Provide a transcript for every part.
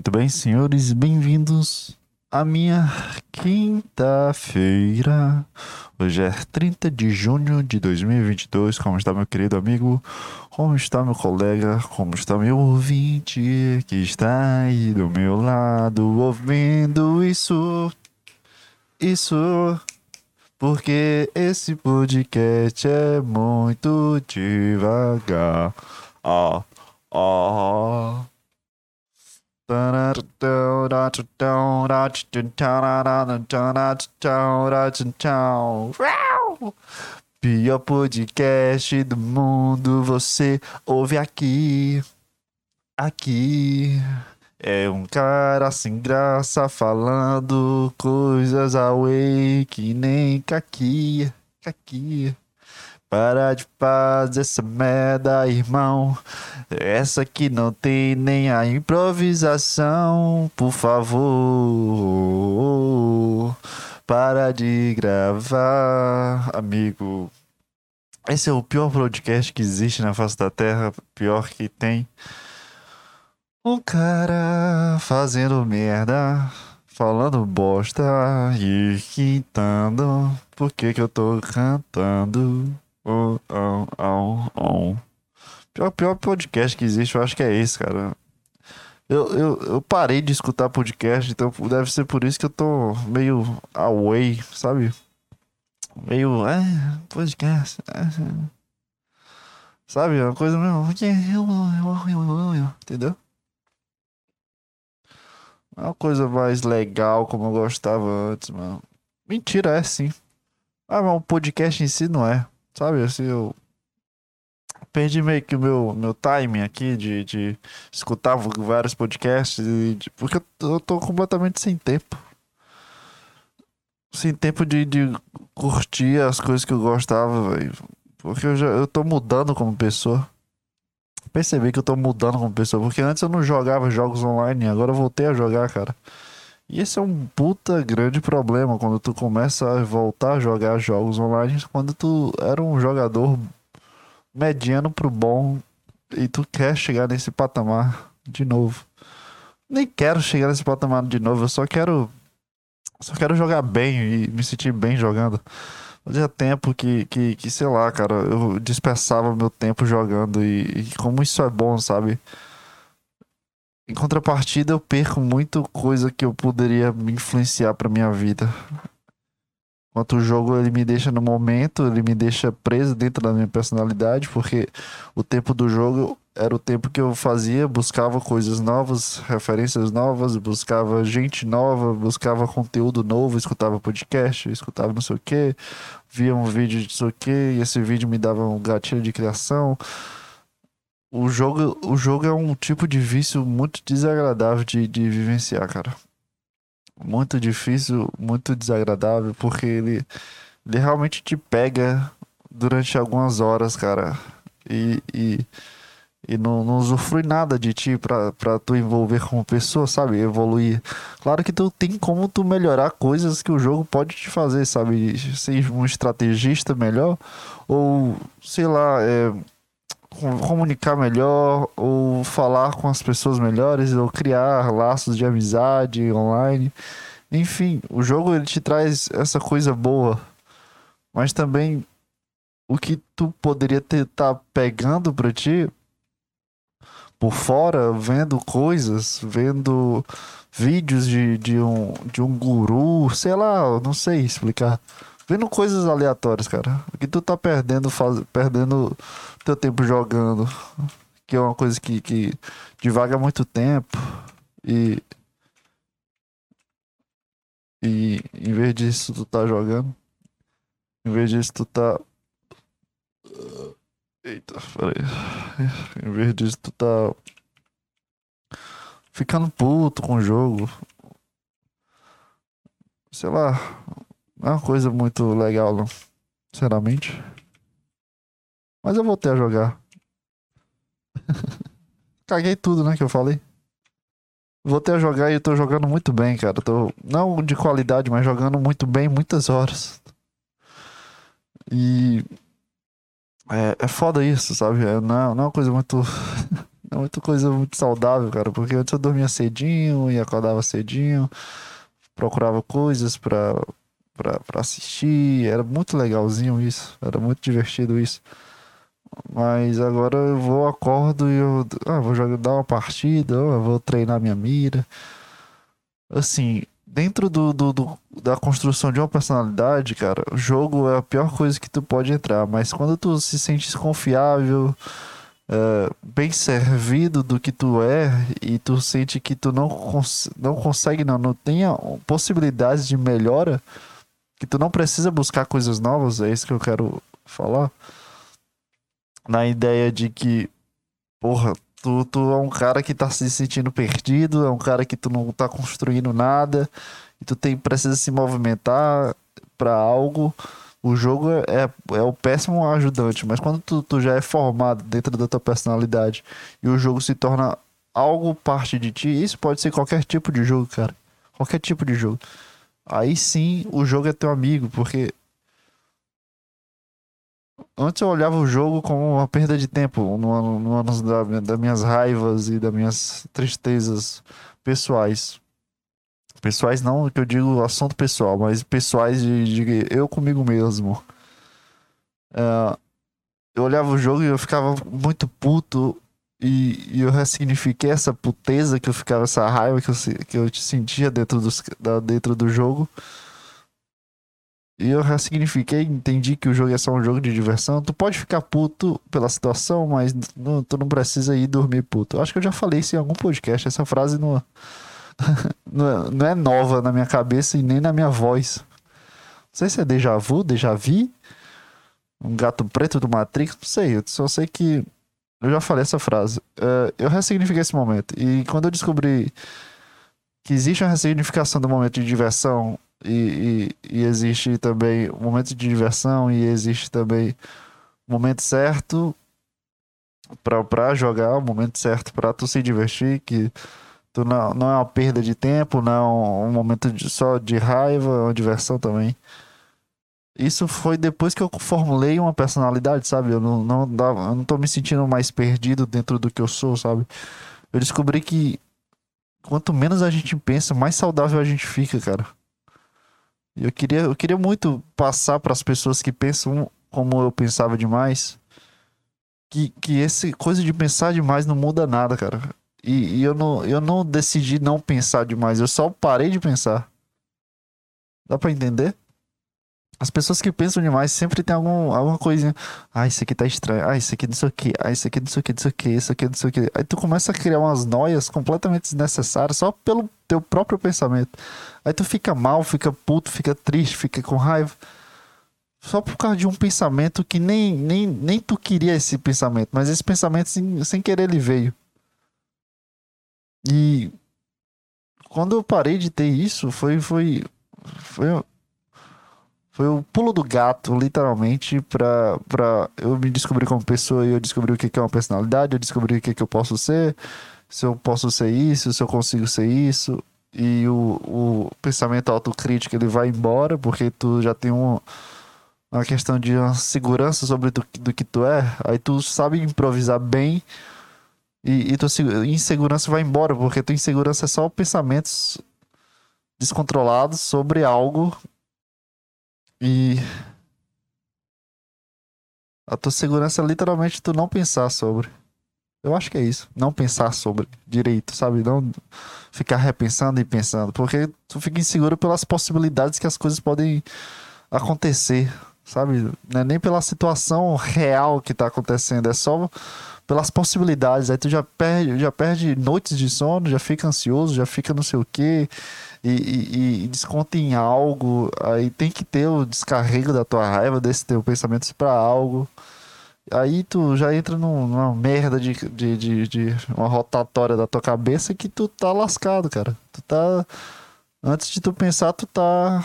Muito bem, senhores, bem-vindos à minha quinta-feira. Hoje é 30 de junho de 2022. Como está, meu querido amigo? Como está, meu colega? Como está, meu ouvinte que está aí do meu lado ouvindo isso? Isso. Porque esse podcast é muito devagar. Ah, ah. Pior podcast do mundo, você ouve aqui. Aqui. É um cara sem graça falando coisas away que nem caqui. Caqui. Para de fazer essa merda, irmão. Essa aqui não tem nem a improvisação, por favor. Para de gravar, amigo. Esse é o pior podcast que existe na face da Terra, pior que tem. Um cara fazendo merda, falando bosta e quintando. Por que que eu tô cantando? Oh, oh, oh, oh. Pior, pior podcast que existe, eu acho que é esse, cara. Eu, eu, eu parei de escutar podcast, então deve ser por isso que eu tô meio away, sabe? Meio. É, podcast. É, sabe? Uma coisa meio. Entendeu? É uma coisa mais legal como eu gostava antes, mano. Mentira, é sim. Ah, mas o podcast em si não é. Sabe, assim, eu perdi meio que o meu, meu timing aqui de, de escutar vários podcasts, de, porque eu, eu tô completamente sem tempo. Sem tempo de, de curtir as coisas que eu gostava, velho. Porque eu já eu tô mudando como pessoa. Percebi que eu tô mudando como pessoa. Porque antes eu não jogava jogos online, agora eu voltei a jogar, cara. E esse é um puta grande problema quando tu começa a voltar a jogar jogos online quando tu era um jogador mediano pro bom e tu quer chegar nesse patamar de novo. Nem quero chegar nesse patamar de novo, eu só quero só quero jogar bem e me sentir bem jogando. Fazia tempo que, que, que sei lá, cara, eu dispersava meu tempo jogando e, e como isso é bom, sabe? Em contrapartida, eu perco muito coisa que eu poderia me influenciar para minha vida. Enquanto o jogo ele me deixa no momento, ele me deixa preso dentro da minha personalidade, porque o tempo do jogo era o tempo que eu fazia, buscava coisas novas, referências novas, buscava gente nova, buscava conteúdo novo, escutava podcast, escutava não sei o que, via um vídeo de não sei o que, e esse vídeo me dava um gatilho de criação. O jogo, o jogo é um tipo de vício muito desagradável de, de vivenciar, cara muito difícil, muito desagradável, porque ele, ele realmente te pega durante algumas horas, cara. E, e, e não, não usufrui nada de ti pra, pra tu envolver como pessoa, sabe? Evoluir. Claro que tu tem como tu melhorar coisas que o jogo pode te fazer, sabe? Ser um estrategista melhor, ou sei lá, é comunicar melhor, ou falar com as pessoas melhores, ou criar laços de amizade online. Enfim, o jogo ele te traz essa coisa boa, mas também o que tu poderia ter tá pegando para ti por fora, vendo coisas, vendo vídeos de, de, um, de um guru, sei lá, não sei explicar. Vendo coisas aleatórias, cara. O que tu tá perdendo, faz, perdendo teu tempo jogando. Que é uma coisa que, que divaga muito tempo. E. E em vez disso tu tá jogando. Em vez disso tu tá. Eita, peraí. Em vez disso tu tá. Ficando puto com o jogo. Sei lá. Não é uma coisa muito legal, não. Sinceramente. Mas eu voltei a jogar. Caguei tudo, né, que eu falei. Voltei a jogar e eu tô jogando muito bem, cara. Tô, não de qualidade, mas jogando muito bem muitas horas. E. É, é foda isso, sabe? É, não, não é uma coisa muito. é muita coisa muito saudável, cara. Porque antes eu dormia cedinho e acordava cedinho, procurava coisas pra, pra assistir. Era muito legalzinho isso. Era muito divertido isso. Mas agora eu vou, acordo e eu ah, vou jogar, dar uma partida, eu vou treinar minha mira. Assim, dentro do, do, do, da construção de uma personalidade, cara, o jogo é a pior coisa que tu pode entrar. Mas quando tu se sente confiável, é, bem servido do que tu é, e tu sente que tu não, cons não consegue, não, não tenha possibilidades de melhora, que tu não precisa buscar coisas novas, é isso que eu quero falar na ideia de que, porra, tu, tu é um cara que tá se sentindo perdido, é um cara que tu não tá construindo nada, e tu tem, precisa se movimentar para algo. O jogo é, é, é o péssimo ajudante, mas quando tu, tu já é formado dentro da tua personalidade e o jogo se torna algo parte de ti, isso pode ser qualquer tipo de jogo, cara. Qualquer tipo de jogo. Aí sim o jogo é teu amigo, porque Antes eu olhava o jogo como uma perda de tempo, no ano da, das minhas raivas e das minhas tristezas pessoais. Pessoais não que eu digo assunto pessoal, mas pessoais de, de eu comigo mesmo. É, eu olhava o jogo e eu ficava muito puto e, e, eu ressignifiquei essa puteza que eu ficava, essa raiva que eu, que eu sentia dentro, dos, da, dentro do jogo e eu ressignifiquei, entendi que o jogo é só um jogo de diversão. Tu pode ficar puto pela situação, mas não, tu não precisa ir dormir puto. Eu acho que eu já falei isso em algum podcast. Essa frase não, não, é, nova na minha cabeça e nem na minha voz. Não sei se é déjà vu, déjà vu. Um gato preto do Matrix, não sei. Eu só sei que eu já falei essa frase. Uh, eu ressignifiquei esse momento. E quando eu descobri que existe uma ressignificação do momento de diversão e, e, e existe também um momento de diversão e existe também o momento certo para jogar, o momento certo para tu se divertir, que tu não, não é uma perda de tempo, não é um, um momento de, só de raiva, é uma diversão também. Isso foi depois que eu formulei uma personalidade, sabe? Eu não, não, dava, eu não tô me sentindo mais perdido dentro do que eu sou, sabe? Eu descobri que quanto menos a gente pensa, mais saudável a gente fica, cara. Eu queria, eu queria muito passar para as pessoas que pensam como eu pensava demais, que, que essa coisa de pensar demais não muda nada, cara. E, e, eu, não, eu não decidi não pensar demais, eu só parei de pensar. Dá para entender? As pessoas que pensam demais sempre tem algum, alguma coisinha. Ah, isso aqui tá estranho. Ah, isso aqui não sei o que. Ah, isso aqui não sei o que, não sei o que, isso aqui não sei o que. Aí tu começa a criar umas noias completamente desnecessárias só pelo teu próprio pensamento. Aí tu fica mal, fica puto, fica triste, fica com raiva. Só por causa de um pensamento que nem, nem, nem tu queria esse pensamento, mas esse pensamento sem, sem querer ele veio. E quando eu parei de ter isso, foi, foi, foi foi o pulo do gato, literalmente, pra, pra eu me descobrir como pessoa e eu descobri o que é uma personalidade, eu descobri o que, que eu posso ser, se eu posso ser isso, se eu consigo ser isso. E o, o pensamento autocrítico ele vai embora, porque tu já tem um, uma questão de uma segurança sobre do, do que tu é. Aí tu sabe improvisar bem e, e tua insegurança vai embora, porque tua insegurança é só pensamentos descontrolados sobre algo e a tua segurança é literalmente tu não pensar sobre. Eu acho que é isso. Não pensar sobre direito, sabe? Não ficar repensando e pensando. Porque tu fica inseguro pelas possibilidades que as coisas podem acontecer, sabe? É nem pela situação real que tá acontecendo, é só pelas possibilidades. Aí tu já perde, já perde noites de sono, já fica ansioso, já fica não sei o quê e, e, e desconta em algo, aí tem que ter o descarrego da tua raiva, desse teu pensamento para algo. Aí tu já entra numa merda de, de, de, de, uma rotatória da tua cabeça que tu tá lascado, cara. Tu tá. Antes de tu pensar, tu tá.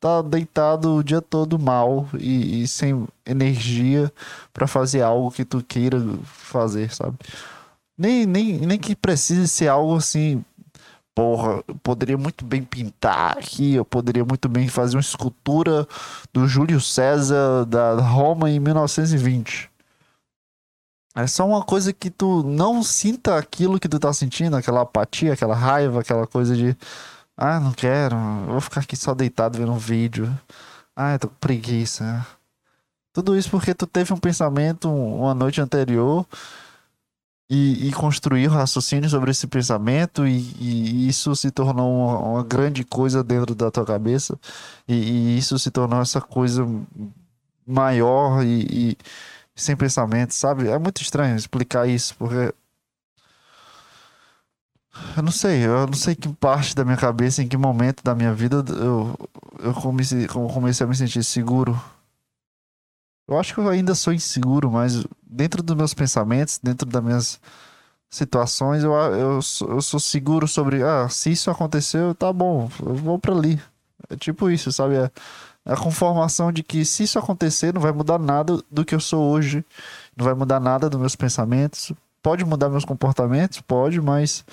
Tá deitado o dia todo mal e, e sem energia para fazer algo que tu queira fazer, sabe? Nem, nem, nem que precise ser algo assim porra, eu poderia muito bem pintar aqui, eu poderia muito bem fazer uma escultura do Júlio César da Roma em 1920. É só uma coisa que tu não sinta aquilo que tu tá sentindo, aquela apatia, aquela raiva, aquela coisa de. Ah, não quero, vou ficar aqui só deitado vendo um vídeo. Ah, eu tô com preguiça. Tudo isso porque tu teve um pensamento uma noite anterior e, e construiu raciocínio sobre esse pensamento e, e isso se tornou uma, uma, grande coisa dentro da tua cabeça e, e isso se tornou essa coisa maior e, sem pensamento, sabe? É muito estranho explicar isso porque eu não sei, eu não sei que parte da minha cabeça, em que momento da minha vida eu, eu comecei, comecei a me sentir seguro eu acho que eu ainda sou inseguro, mas dentro dos meus pensamentos, dentro das minhas situações, eu, eu, eu sou seguro sobre, ah, se isso aconteceu, tá bom, eu vou para ali. É tipo isso, sabe? É, é a conformação de que se isso acontecer, não vai mudar nada do que eu sou hoje, não vai mudar nada dos meus pensamentos. Pode mudar meus comportamentos? Pode, mas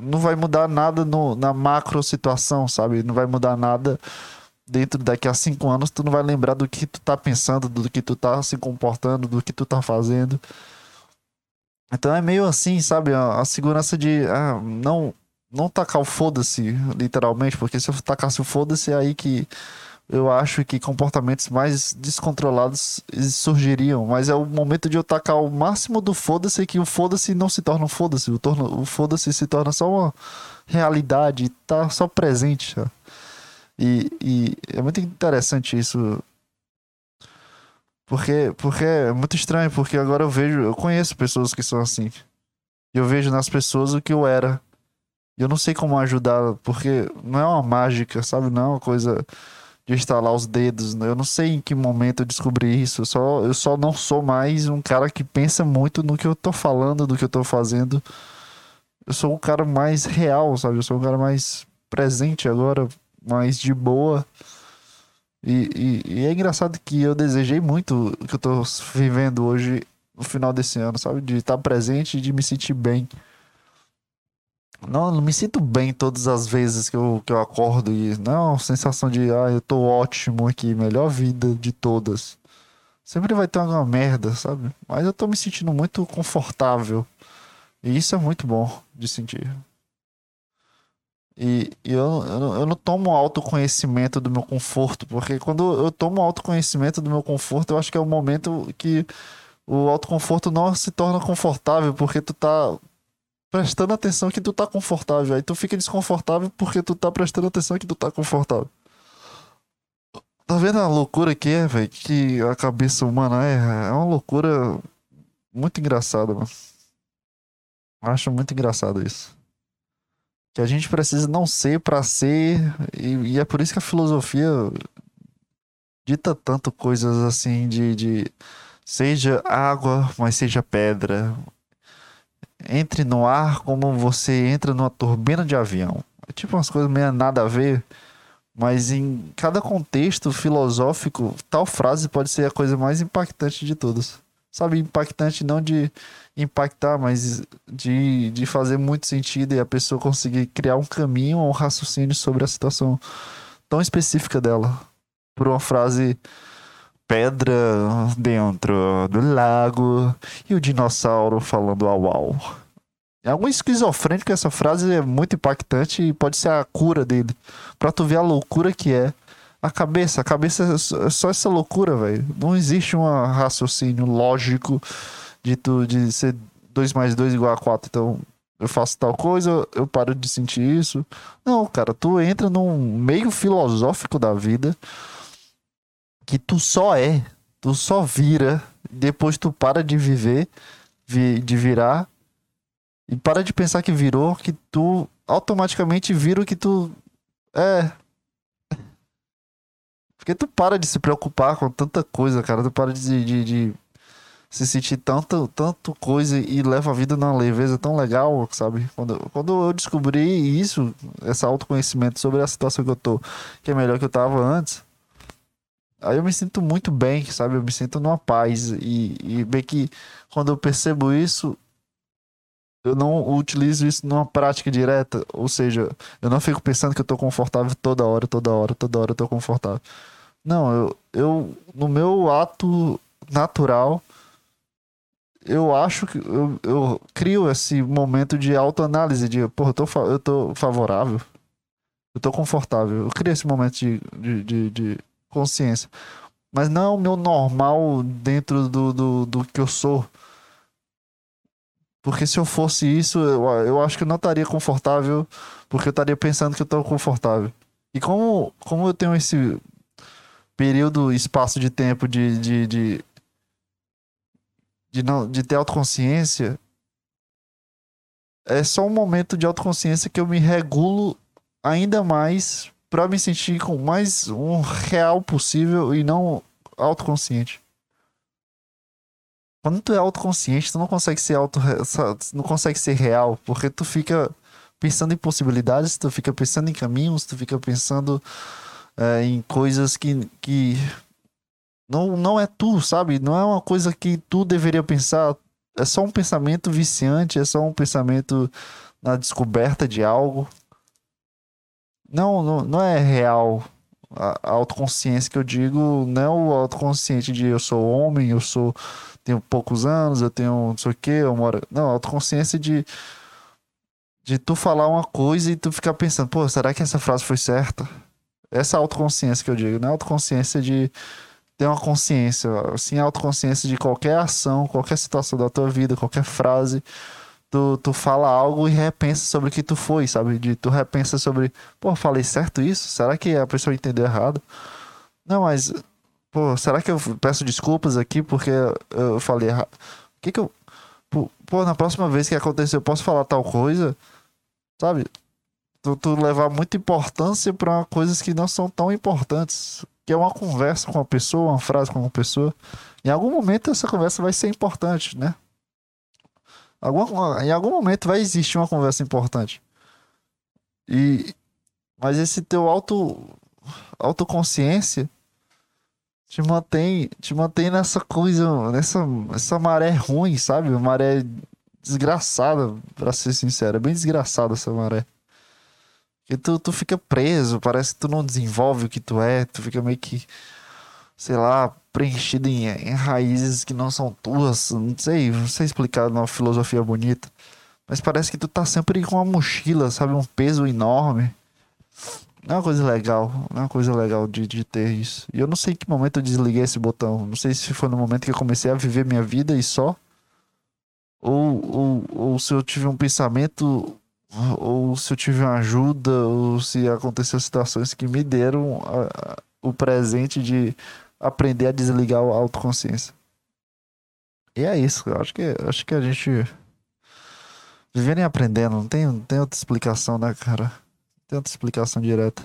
não vai mudar nada no, na macro situação, sabe? Não vai mudar nada dentro daqui a cinco anos, tu não vai lembrar do que tu tá pensando, do que tu tá se comportando, do que tu tá fazendo. Então é meio assim, sabe? A, a segurança de ah, não não tacar o foda-se, literalmente, porque se eu tacasse o foda-se é aí que eu acho que comportamentos mais descontrolados surgiriam. Mas é o momento de eu tacar o máximo do foda-se que o foda-se não se torna um foda-se. O, o foda-se se torna só uma realidade, tá só presente. Sabe? E, e é muito interessante isso. Porque, porque é muito estranho, porque agora eu vejo, eu conheço pessoas que são assim. E eu vejo nas pessoas o que eu era. E eu não sei como ajudar, porque não é uma mágica, sabe? Não é uma coisa de instalar os dedos. Eu não sei em que momento eu descobri isso. Eu só, eu só não sou mais um cara que pensa muito no que eu tô falando, do que eu tô fazendo. Eu sou um cara mais real, sabe? Eu sou um cara mais presente agora mais de boa. E, e, e, é engraçado que eu desejei muito o que eu tô vivendo hoje no final desse ano, sabe? De estar presente e de me sentir bem. Não, não me sinto bem todas as vezes que eu, que eu acordo e não, sensação de ah, eu tô ótimo aqui, melhor vida de todas. Sempre vai ter uma merda, sabe? Mas eu tô me sentindo muito confortável. E isso é muito bom de sentir. E, e eu, eu, eu, não tomo autoconhecimento do meu conforto, porque quando eu tomo autoconhecimento do meu conforto, eu acho que é o momento que o autoconforto não se torna confortável, porque tu tá prestando atenção que tu tá confortável. Aí tu fica desconfortável porque tu tá prestando atenção que tu tá confortável. Tá vendo a loucura que é, velho? Que a cabeça humana é? É uma loucura muito engraçada, mano. Acho muito engraçado isso que a gente precisa não ser para ser, e, e, é por isso que a filosofia dita tanto coisas assim de, de seja água, mas seja pedra. Entre no ar como você entra numa turbina de avião. É tipo umas coisas meio nada a ver, mas em cada contexto filosófico, tal frase pode ser a coisa mais impactante de todas. Sabe, impactante não de impactar, mas de, de fazer muito sentido e a pessoa conseguir criar um caminho ou um raciocínio sobre a situação tão específica dela. Por uma frase pedra dentro do lago e o dinossauro falando au au. É algum esquizofrênico essa frase é muito impactante e pode ser a cura dele. Pra tu ver a loucura que é. A cabeça, a cabeça é só essa loucura, velho. Não existe um raciocínio lógico de tu de ser 2 mais 2 igual a 4. Então, eu faço tal coisa, eu paro de sentir isso. Não, cara, tu entra num meio filosófico da vida que tu só é, tu só vira, depois tu para de viver, de virar e para de pensar que virou, que tu automaticamente vira o que tu é. Porque tu para de se preocupar com tanta coisa, cara. Tu para de, de, de se sentir tanto, tanto coisa e leva a vida numa leveza tão legal, sabe? Quando, quando eu descobri isso, esse autoconhecimento sobre a situação que eu tô, que é melhor que eu tava antes, aí eu me sinto muito bem, sabe? Eu me sinto numa paz. E, e bem que quando eu percebo isso, eu não utilizo isso numa prática direta, ou seja, eu não fico pensando que eu tô confortável toda hora, toda hora, toda hora eu tô confortável. Não, eu, eu no meu ato natural, eu acho que eu, eu crio esse momento de autoanálise de, porra, eu tô, eu tô favorável, eu tô confortável. Eu crio esse momento de, de, de, de consciência. Mas não é o meu normal dentro do, do, do que eu sou. Porque se eu fosse isso, eu, eu acho que eu não estaria confortável, porque eu estaria pensando que eu estou confortável. E como, como eu tenho esse período, espaço de tempo de, de, de, de, não, de ter autoconsciência, é só um momento de autoconsciência que eu me regulo ainda mais para me sentir com mais um real possível e não autoconsciente. Quando tu é autoconsciente, tu não consegue ser auto não consegue ser real, porque tu fica pensando em possibilidades, tu fica pensando em caminhos, tu fica pensando é, em coisas que, que não, não é tu, sabe? Não é uma coisa que tu deveria pensar. É só um pensamento viciante, é só um pensamento na descoberta de algo. Não, não, não é real. A, autoconsciência que eu digo não é o autoconsciente de eu sou homem, eu sou tenho poucos anos, eu tenho não sei o que, eu moro. Não, autoconsciência de de tu falar uma coisa e tu ficar pensando, pô, será que essa frase foi certa? Essa autoconsciência que eu digo, não é autoconsciência de ter uma consciência, assim, autoconsciência de qualquer ação, qualquer situação da tua vida, qualquer frase. Tu, tu fala algo e repensa sobre o que tu foi, sabe? De, tu repensa sobre, pô, falei certo isso? Será que a pessoa entendeu errado? Não, mas, pô, será que eu peço desculpas aqui porque eu falei errado? O que que eu. Pô, na próxima vez que acontecer, eu posso falar tal coisa? Sabe? Tu, tu levar muita importância para coisas que não são tão importantes. Que é uma conversa com uma pessoa, uma frase com uma pessoa. Em algum momento essa conversa vai ser importante, né? Em algum momento vai existir uma conversa importante. E mas esse teu auto autoconsciência te mantém te mantém nessa coisa, nessa essa maré ruim, sabe? Maré desgraçada, pra ser sincero. É bem desgraçada essa maré. Porque tu, tu fica preso, parece que tu não desenvolve o que tu é, tu fica meio que, sei lá, preenchido em, em raízes que não são tuas. Não sei, não sei explicar numa filosofia bonita. Mas parece que tu tá sempre com uma mochila, sabe? Um peso enorme. Não é uma coisa legal, não é uma coisa legal de, de ter isso. E eu não sei em que momento eu desliguei esse botão. Não sei se foi no momento que eu comecei a viver minha vida e só ou, ou, ou se eu tive um pensamento, ou se eu tive ajuda, ou se aconteceu situações que me deram a, a, o presente de aprender a desligar a autoconsciência. E é isso, eu acho que, acho que a gente vivendo e aprendendo, não tem, não tem outra explicação, né, cara? Não tem outra explicação direta.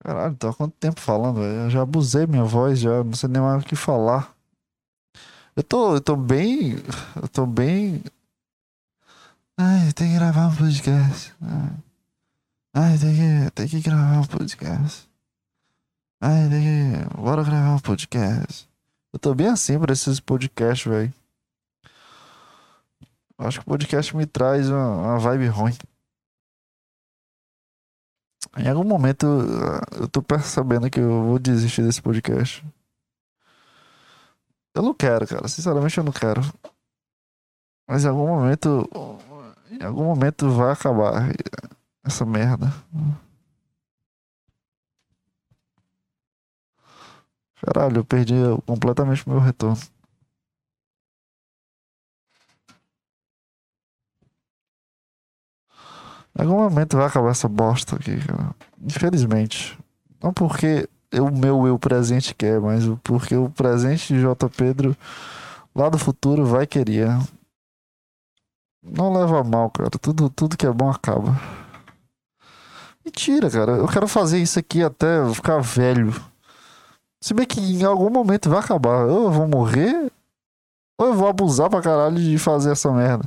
Caralho, tô há quanto tempo falando, Eu já abusei minha voz, já não sei nem mais o que falar. Eu tô, eu tô bem. Eu tô bem. Ai, tem que gravar um podcast. Ai, tem que, tem que gravar um podcast. Ai, tem que. Bora gravar um podcast. Eu tô bem assim pra esses podcasts, velho. Acho que o podcast me traz uma, uma vibe ruim. Em algum momento eu tô percebendo que eu vou desistir desse podcast. Eu não quero, cara. Sinceramente, eu não quero. Mas em algum momento. Em algum momento vai acabar essa merda. Caralho, eu perdi completamente meu retorno. Em algum momento vai acabar essa bosta aqui, cara. Infelizmente. Não porque o meu eu presente quer, mas porque o presente de J. Pedro lá do futuro vai querer. Não leva mal, cara. Tudo, tudo que é bom acaba. Mentira, cara. Eu quero fazer isso aqui até ficar velho. Se bem que em algum momento vai acabar. Ou eu vou morrer, ou eu vou abusar pra caralho de fazer essa merda.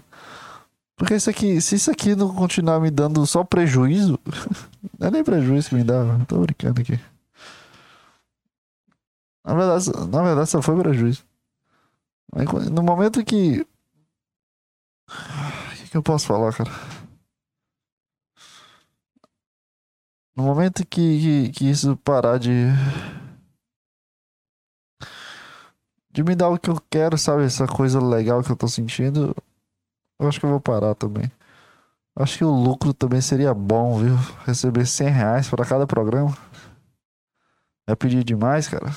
Porque isso aqui, se isso aqui não continuar me dando só prejuízo, não é nem prejuízo que me dá, tô brincando aqui. Na verdade, na verdade só foi prejuízo. No momento que. O que, que eu posso falar, cara? No momento que, que, que isso parar de. de me dar o que eu quero, sabe? Essa coisa legal que eu tô sentindo, eu acho que eu vou parar também. Acho que o lucro também seria bom, viu? Receber 100 reais para cada programa. É pedir demais, cara.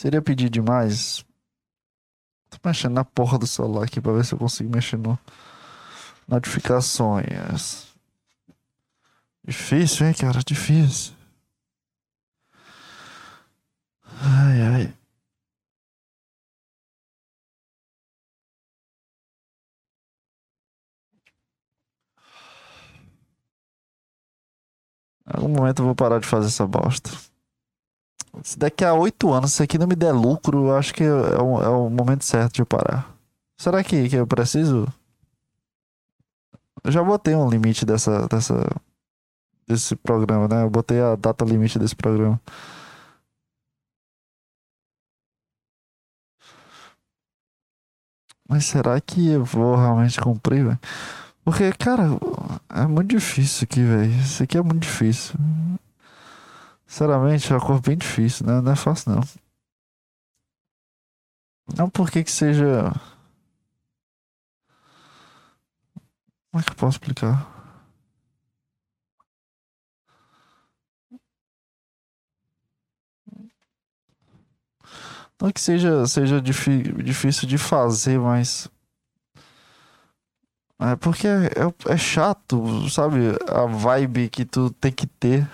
Seria pedir demais. Tô mexendo na porra do celular aqui pra ver se eu consigo mexer no notificações. Difícil, hein, cara? Difícil. Ai, ai. Em algum momento eu vou parar de fazer essa bosta. Se daqui a oito anos isso aqui não me der lucro, eu acho que é o, é o momento certo de eu parar. Será que, que eu preciso? Eu já botei um limite dessa, dessa, desse programa, né? Eu botei a data limite desse programa. Mas será que eu vou realmente cumprir, velho? Porque, cara, é muito difícil aqui, velho. Isso aqui é muito difícil. Sinceramente, é uma cor bem difícil, né? Não é fácil, não. Não porque que seja. Como é que eu posso explicar? Não que seja, seja difícil de fazer, mas. É porque é, é, chato, sabe? A vibe que tu tem que ter.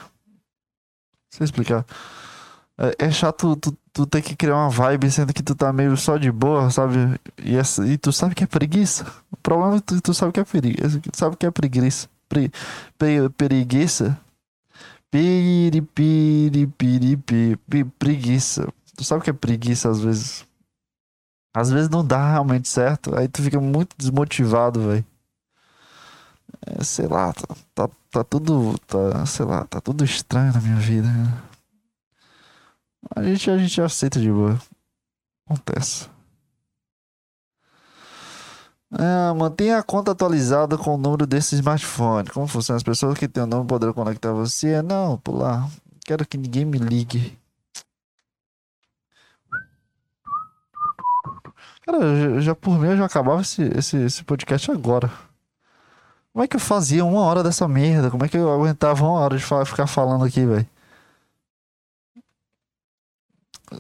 Sei explicar. É, é chato tu, tu ter que criar uma vibe sendo que tu tá meio só de boa, sabe? E, essa, e tu sabe que é preguiça. O problema é que tu, tu sabe que é preguiça. Tu sabe que é preguiça. Pre, pre, preguiça. Piri, piri, piri, piri, preguiça. Tu sabe que é preguiça às vezes. Às vezes não dá realmente certo. Aí tu fica muito desmotivado, velho. É, sei lá, tá, tá, tá, tudo. Tá, sei lá, tá tudo estranho na minha vida. A gente, a gente aceita de boa. Acontece. É, mantenha a conta atualizada com o número desse smartphone. Como funciona? As pessoas que têm o nome poderão conectar você? Não, pular. Quero que ninguém me ligue. Cara, já, já por mim eu já acabava esse, esse, esse podcast agora. Como é que eu fazia uma hora dessa merda? Como é que eu aguentava uma hora de ficar falando aqui, velho?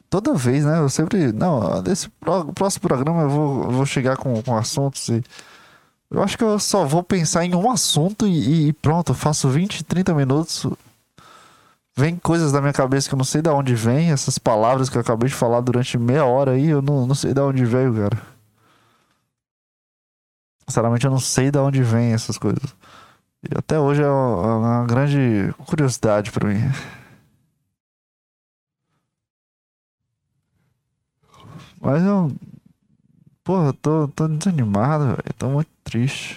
Toda vez, né? Eu sempre. Não, nesse próximo programa eu vou, eu vou chegar com, com assuntos e. Eu acho que eu só vou pensar em um assunto e, e pronto, faço 20, 30 minutos vem coisas da minha cabeça que eu não sei de onde vem, essas palavras que eu acabei de falar durante meia hora aí, eu não, não sei de onde veio, cara. Sinceramente, eu não sei de onde vem essas coisas. E até hoje é uma, é grande curiosidade para mim. Mas eu. Porra, eu tô, tô desanimado, velho. Tô muito triste.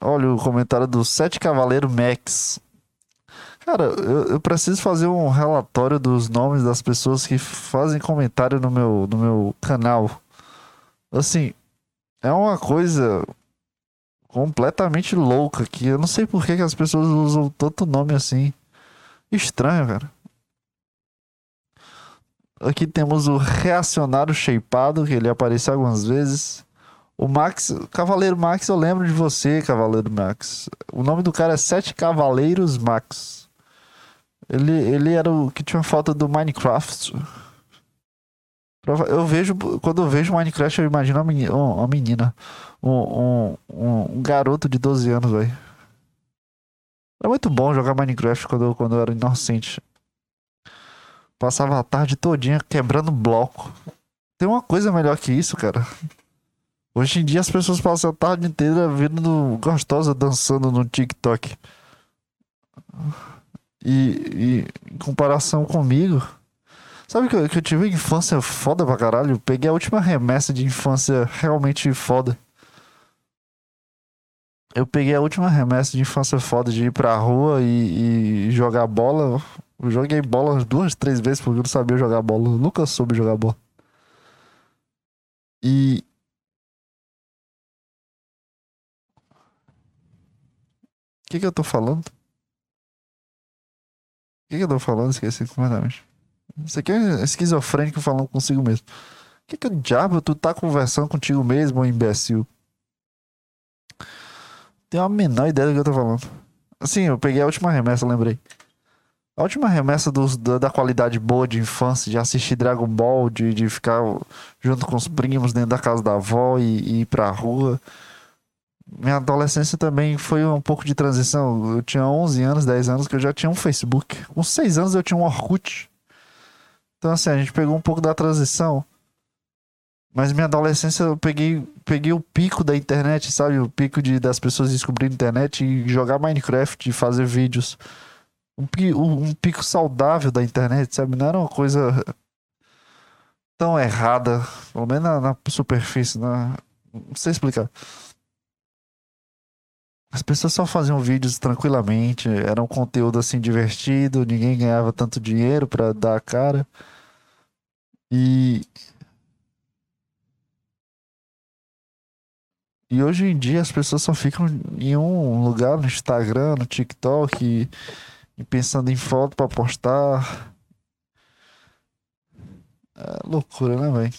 Olha o comentário do Sete Cavaleiro Max. Cara, eu, eu, preciso fazer um relatório dos nomes das pessoas que fazem comentário no meu, no meu canal. Assim, é uma coisa completamente louca que eu não sei por que, que as pessoas usam tanto nome assim. Estranho, cara. Aqui temos o Reacionário Shapeado, que ele apareceu algumas vezes. O Max, Cavaleiro Max, eu lembro de você, Cavaleiro Max. O nome do cara é Sete Cavaleiros Max. Ele, ele era o que tinha falta do Minecraft. Eu vejo, quando eu vejo Minecraft, eu imagino uma menina, uma menina um, um, um, garoto de 12 anos, velho. Era muito bom jogar Minecraft quando, quando eu era inocente. Passava a tarde todinha quebrando bloco. Tem uma coisa melhor que isso, cara. Hoje em dia as pessoas passam a tarde inteira vindo gostosa dançando no TikTok. E, e em comparação comigo, sabe que eu, que eu tive infância foda pra caralho? Eu peguei a última remessa de infância realmente foda. Eu peguei a última remessa de infância foda de ir pra rua e, e jogar bola. Eu joguei bola duas, três vezes porque eu não sabia jogar bola. Eu nunca soube jogar bola. E. O que, que eu tô falando? que, que eu tô falando? Esqueci completamente. Isso aqui é esquizofrênico falando consigo mesmo. O que, que diabo tu tá conversando contigo mesmo, imbecil? Tenho a menor ideia do que eu tô falando. Assim, eu peguei a última remessa, lembrei. A última remessa dos, da, da, qualidade boa de infância, de assistir Dragon Ball, de, de ficar junto com os primos dentro da casa da avó e, e ir pra rua. Minha adolescência também foi um pouco de transição. Eu tinha 11 anos, 10 anos que eu já tinha um Facebook. Com 6 anos eu tinha um Orkut. Então, assim, a gente pegou um pouco da transição. Mas minha adolescência eu peguei, peguei o pico da internet, sabe? O pico de, das pessoas descobrirem internet e jogar Minecraft e fazer vídeos um, um pico saudável da internet, sabe? Não era uma coisa tão errada, pelo menos na, na superfície, na... não sei explicar. As pessoas só faziam vídeos tranquilamente, era um conteúdo assim divertido, ninguém ganhava tanto dinheiro para dar a cara. E E hoje em dia as pessoas só ficam em um lugar no Instagram, no TikTok, e pensando em foto para postar. É loucura, né, velho?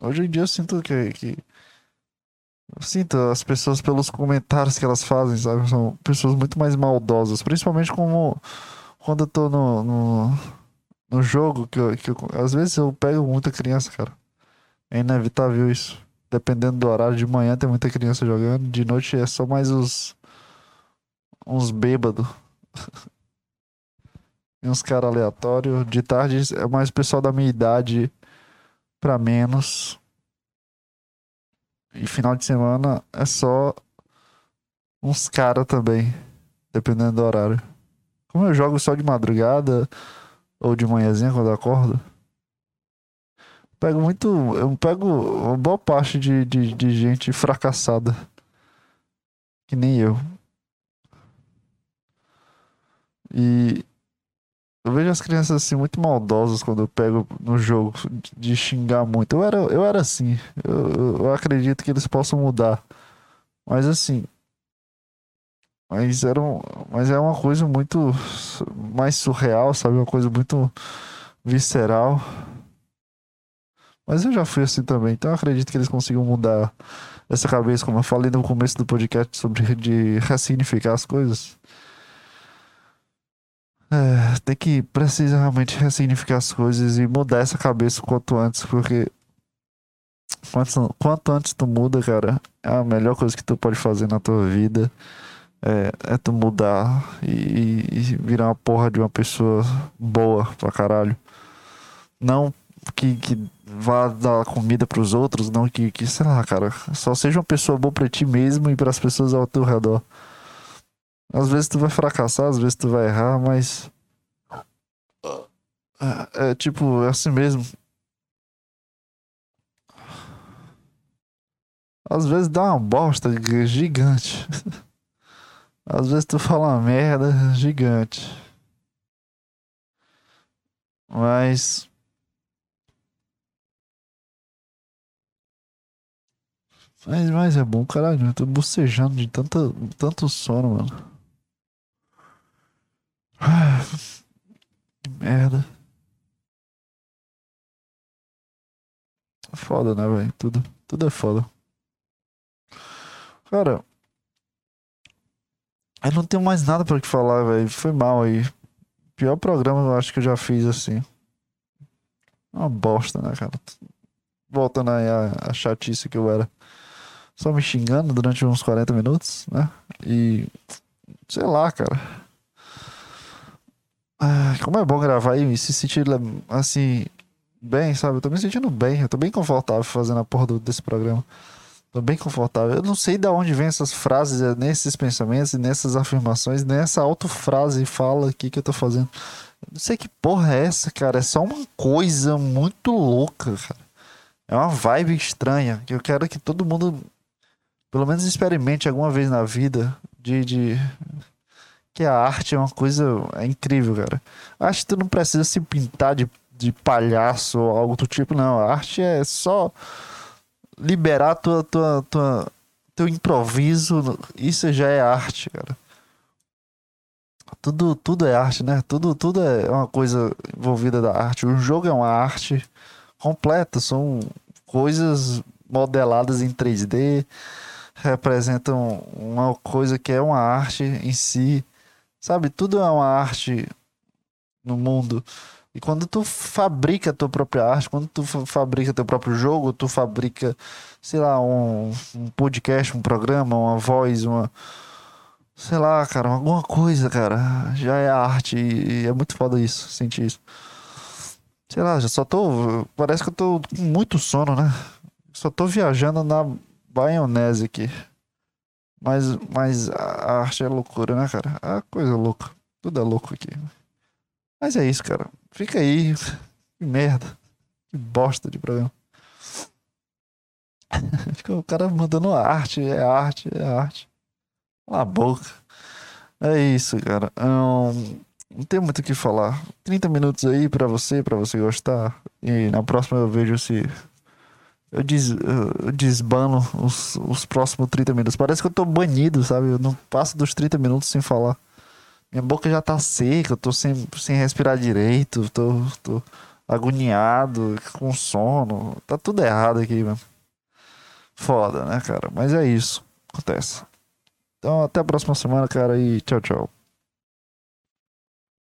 Hoje em dia eu sinto que, que. Sinto as pessoas pelos comentários que elas fazem, sabe? São pessoas muito mais maldosas. Principalmente como quando eu tô no, no, no jogo, que, eu, que eu, às vezes eu pego muita criança, cara. É inevitável isso. Dependendo do horário, de manhã tem muita criança jogando, de noite é só mais os. uns bêbados. e uns caras aleatórios. De tarde é mais pessoal da minha idade pra menos. E final de semana é só uns caras também, dependendo do horário. Como eu jogo só de madrugada ou de manhãzinha quando eu acordo, pego muito. Eu pego uma boa parte de, de, de gente fracassada. Que nem eu. E eu vejo as crianças assim muito maldosas quando eu pego no jogo de xingar muito. Eu era, eu era assim. Eu, eu acredito que eles possam mudar. Mas assim. Mas, era um, mas é uma coisa muito mais surreal, sabe? Uma coisa muito visceral. Mas eu já fui assim também. Então eu acredito que eles consigam mudar essa cabeça, como eu falei no começo do podcast, sobre de ressignificar as coisas. É, tem que precisa realmente ressignificar as coisas e mudar essa cabeça o quanto antes, porque quanto, quanto antes tu muda, cara, é a melhor coisa que tu pode fazer na tua vida. É, é tu mudar e, e virar uma porra de uma pessoa boa pra caralho. Não que, que vá dar comida pros outros, não que, que, sei lá, cara, só seja uma pessoa boa pra ti mesmo e para as pessoas ao teu redor. Às vezes tu vai fracassar, às vezes tu vai errar, mas. É, é tipo, é assim mesmo. Às vezes dá uma bosta gigante. Às vezes tu fala uma merda gigante. Mas. Mas, mas é bom, caralho. Eu tô bocejando de tanta, tanto sono, mano. Que merda. Foda, né, velho? Tudo, tudo é foda. Cara, eu não tenho mais nada para que falar, velho. Foi mal aí. Pior programa eu acho que eu já fiz assim. Uma bosta, né, cara? Voltando aí a, a chatice que eu era. Só me xingando durante uns 40 minutos, né? E. Sei lá, cara. Ah, como é bom gravar e se sentir assim, bem, sabe? Eu tô me sentindo bem, eu tô bem confortável fazendo a porra do, desse programa. Tô bem confortável. Eu não sei de onde vem essas frases, é, nesses pensamentos, nessas afirmações, nessa autofrase e fala aqui que eu tô fazendo. Eu não sei que porra é essa, cara. É só uma coisa muito louca, cara. É uma vibe estranha que eu quero que todo mundo, pelo menos, experimente alguma vez na vida de, de que a arte é uma coisa é incrível, cara. Acho que tu não precisa se pintar de, de palhaço ou algo do tipo, não. A arte é só liberar tua, tua, tua, teu improviso. Isso já é arte, cara. Tudo, tudo é arte, né? Tudo, tudo é uma coisa envolvida da arte. Um jogo é uma arte completa, são coisas modeladas em 3D, representam uma coisa que é uma arte em si. Sabe, tudo é uma arte no mundo. E quando tu fabrica a tua própria arte, quando tu fabrica teu próprio jogo, tu fabrica, sei lá, um, um podcast, um programa, uma voz, uma. Sei lá, cara, alguma coisa, cara. Já é arte e é muito foda isso, sentir isso. Sei lá, já só tô. Parece que eu tô com muito sono, né? Só tô viajando na baionese aqui. Mas, mas a arte é loucura, né, cara? É coisa louca. Tudo é louco aqui. Mas é isso, cara. Fica aí. Que merda. Que bosta de programa. Fica o cara mandando arte, é arte, é arte. Cala a boca. É isso, cara. Um, não tem muito o que falar. 30 minutos aí pra você, pra você gostar. E na próxima eu vejo se. Eu, des, eu desbano os, os próximos 30 minutos. Parece que eu tô banido, sabe? Eu não passo dos 30 minutos sem falar. Minha boca já tá seca, eu tô sem, sem respirar direito, tô, tô agoniado, com sono. Tá tudo errado aqui, mano. Foda, né, cara? Mas é isso. Acontece. Então, até a próxima semana, cara, e tchau, tchau.